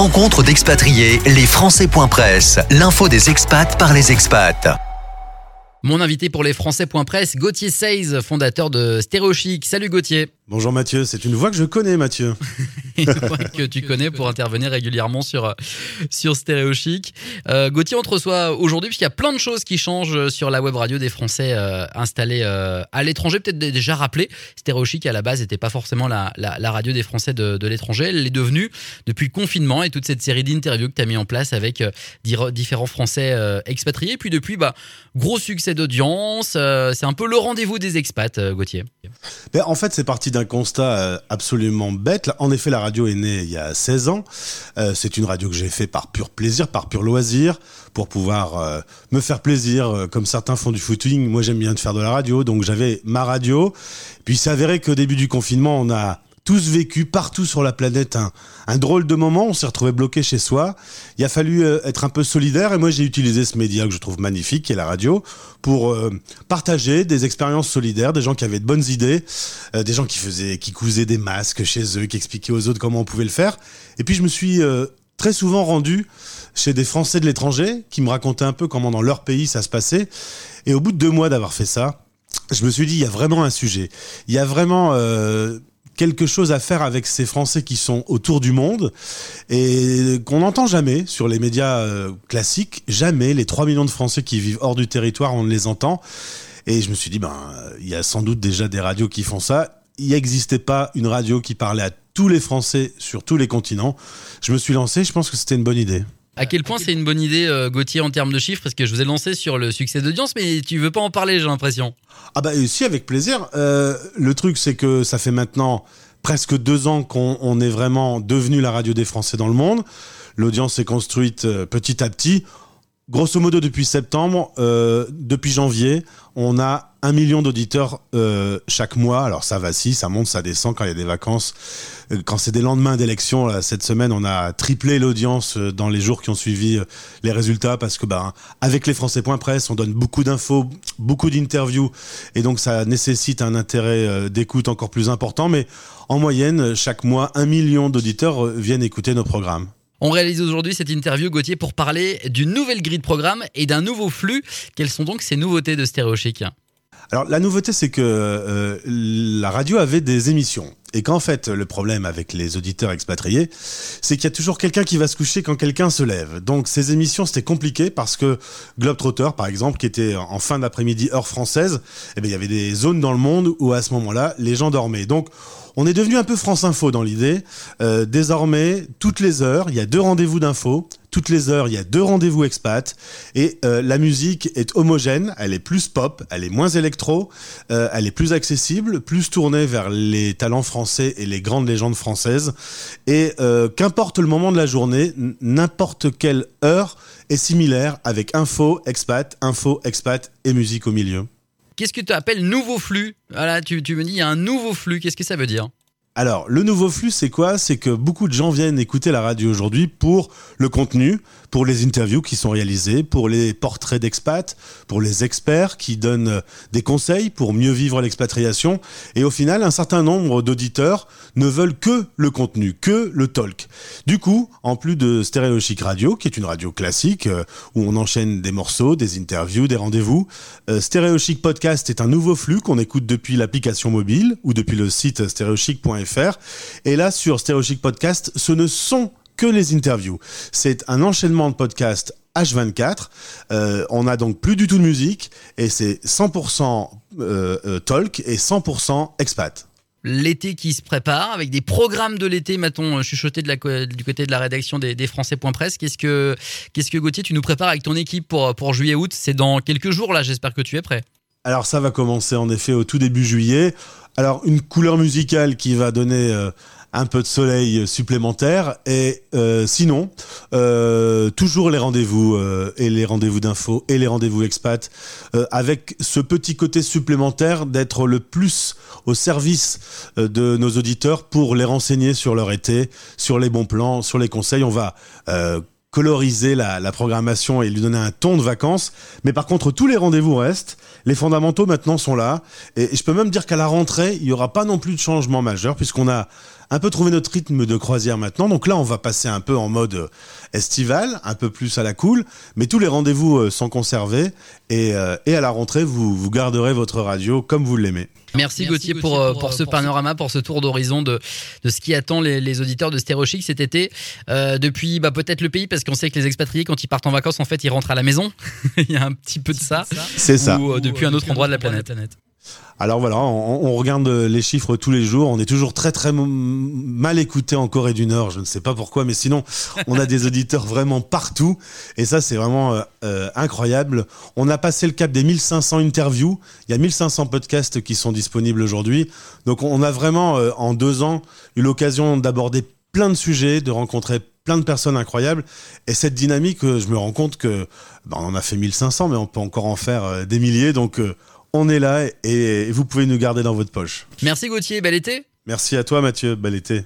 Rencontre d'expatriés, les Français.press, l'info des expats par les expats. Mon invité pour les Français.press, Gauthier Seize, fondateur de Stéréochic. Salut Gauthier. Bonjour Mathieu, c'est une voix que je connais Mathieu. une voix que tu connais pour intervenir régulièrement sur, sur Stéréo Chic. Euh, Gauthier, on te reçoit aujourd'hui puisqu'il y a plein de choses qui changent sur la web radio des Français euh, installés euh, à l'étranger. Peut-être déjà rappelé, Stéréo Chic à la base n'était pas forcément la, la, radio des Français de, de l'étranger. Elle l'est devenue depuis le confinement et toute cette série d'interviews que tu as mis en place avec euh, différents Français euh, expatriés. Puis depuis, bah, gros succès d'audience. c'est un peu le rendez-vous des expats, Gauthier. Ben, en fait, c'est parti d'un un constat euh, absolument bête. En effet, la radio est née il y a 16 ans. Euh, c'est une radio que j'ai fait par pur plaisir, par pur loisir, pour pouvoir euh, me faire plaisir, comme certains font du footing. Moi, j'aime bien de faire de la radio, donc j'avais ma radio. Puis, il avéré qu'au début du confinement, on a tous vécu partout sur la planète un, drôle de moment. On s'est retrouvé bloqué chez soi. Il a fallu euh, être un peu solidaire et moi j'ai utilisé ce média que je trouve magnifique, qui est la radio, pour euh, partager des expériences solidaires, des gens qui avaient de bonnes idées, euh, des gens qui faisaient, qui cousaient des masques chez eux, qui expliquaient aux autres comment on pouvait le faire. Et puis je me suis très souvent rendu chez des Français de l'étranger qui me racontaient un peu comment dans leur pays ça se passait. Et au bout de deux mois d'avoir fait ça, je me suis dit, il y a vraiment un sujet. Il y a vraiment quelque chose à faire avec ces Français qui sont autour du monde et qu'on n'entend jamais sur les médias euh, classiques. Jamais les 3 millions de Français qui vivent hors du territoire, on ne les entend. Et je me suis dit, ben, il y a sans doute déjà des radios qui font ça. Il n'existait pas une radio qui parlait à tous les Français sur tous les continents. Je me suis lancé, je pense que c'était une bonne idée. À quel point c'est une bonne idée, euh, Gauthier, en termes de chiffres Parce que je vous ai lancé sur le succès d'audience, mais tu veux pas en parler, j'ai l'impression. Ah bah si, avec plaisir. Euh, le truc, c'est que ça fait maintenant presque deux ans qu'on est vraiment devenu la radio des Français dans le monde. L'audience s'est construite euh, petit à petit. Grosso modo, depuis septembre, euh, depuis janvier, on a un million d'auditeurs euh, chaque mois. Alors ça va si, ça monte, ça descend quand il y a des vacances. Euh, quand c'est des lendemains d'élection, cette semaine, on a triplé l'audience dans les jours qui ont suivi les résultats parce que ben avec les Français.press, on donne beaucoup d'infos, beaucoup d'interviews et donc ça nécessite un intérêt d'écoute encore plus important. Mais en moyenne, chaque mois, un million d'auditeurs viennent écouter nos programmes. On réalise aujourd'hui cette interview, Gauthier, pour parler d'une nouvelle grille de programme et d'un nouveau flux. Quelles sont donc ces nouveautés de Stéréochic? Alors la nouveauté, c'est que euh, la radio avait des émissions. Et qu'en fait, le problème avec les auditeurs expatriés, c'est qu'il y a toujours quelqu'un qui va se coucher quand quelqu'un se lève. Donc ces émissions, c'était compliqué parce que Globetrotter, par exemple, qui était en fin d'après-midi heure française, eh bien, il y avait des zones dans le monde où à ce moment-là, les gens dormaient. Donc on est devenu un peu France Info dans l'idée. Euh, désormais, toutes les heures, il y a deux rendez-vous d'infos. Toutes les heures, il y a deux rendez-vous expat. Et euh, la musique est homogène. Elle est plus pop, elle est moins électro, euh, elle est plus accessible, plus tournée vers les talents français et les grandes légendes françaises. Et qu'importe le moment de la journée, n'importe quelle heure est similaire avec info, expat, info, expat et musique au milieu. Qu'est-ce que tu appelles nouveau flux? Voilà, tu, tu me dis, il y a un nouveau flux. Qu'est-ce que ça veut dire? Alors, le nouveau flux, c'est quoi? C'est que beaucoup de gens viennent écouter la radio aujourd'hui pour le contenu, pour les interviews qui sont réalisées, pour les portraits d'expats, pour les experts qui donnent des conseils pour mieux vivre l'expatriation. Et au final, un certain nombre d'auditeurs ne veulent que le contenu, que le talk. Du coup, en plus de Stéréo Chic Radio, qui est une radio classique euh, où on enchaîne des morceaux, des interviews, des rendez-vous, euh, Stéréo Chic Podcast est un nouveau flux qu'on écoute depuis l'application mobile ou depuis le site stéréochic.fr et là, sur Stereo Podcast, ce ne sont que les interviews. C'est un enchaînement de podcasts H24. Euh, on a donc plus du tout de musique et c'est 100% euh, euh, talk et 100% expat l'été qui se prépare, avec des programmes de l'été, m'a-t-on chuchoté de la, du côté de la rédaction des, des Français.press. Qu'est-ce que, qu'est-ce que Gauthier, tu nous prépares avec ton équipe pour, pour juillet-août? C'est dans quelques jours, là, j'espère que tu es prêt. Alors ça va commencer en effet au tout début juillet. Alors une couleur musicale qui va donner euh, un peu de soleil supplémentaire et euh, sinon euh, toujours les rendez-vous et les rendez-vous d'infos et les rendez-vous expat avec ce petit côté supplémentaire d'être le plus au service de nos auditeurs pour les renseigner sur leur été, sur les bons plans, sur les conseils. On va coloriser la, programmation et lui donner un ton de vacances. Mais par contre, tous les rendez-vous restent. Les fondamentaux maintenant sont là. Et, je peux même dire qu'à la rentrée, il n'y aura pas non plus de changement majeur puisqu'on a un peu trouvé notre rythme de croisière maintenant. Donc là, on va passer un peu en mode euh, estival, un peu plus à la cool, mais tous les rendez-vous euh, sont conservés et, euh, et à la rentrée, vous, vous garderez votre radio comme vous l'aimez. Merci, Gauthier, pour, pour, pour, ce panorama, pour ce tour d'horizon de, de ce qui attend les, les auditeurs de Stéréo Chic cet été. Euh, depuis bah, peut-être le pays, parce qu'on sait que les expatriés, quand ils partent en vacances, en fait, ils rentrent à la maison. Il y a un petit peu de ça. C'est ça. Ou euh, depuis un autre endroit de la planète. Alors voilà, on, on, regarde les chiffres tous les jours. On est toujours très très mal écouté en Corée du Nord. Je ne sais pas pourquoi, mais sinon, on a des auditeurs vraiment partout. Et ça, c'est vraiment euh, euh, incroyable. On a passé le cap des 1500 interviews. Il y a 1500 podcasts qui sont disponibles aujourd'hui. Donc on a vraiment, euh, en deux ans, eu l'occasion d'aborder plein de sujets, de rencontrer plein de personnes incroyables. Et cette dynamique, je me rends compte que ben, on en a fait 1500, mais on peut encore en faire des milliers. Donc on est là et vous pouvez nous garder dans votre poche. Merci Gauthier, bel été. Merci à toi Mathieu, bel été.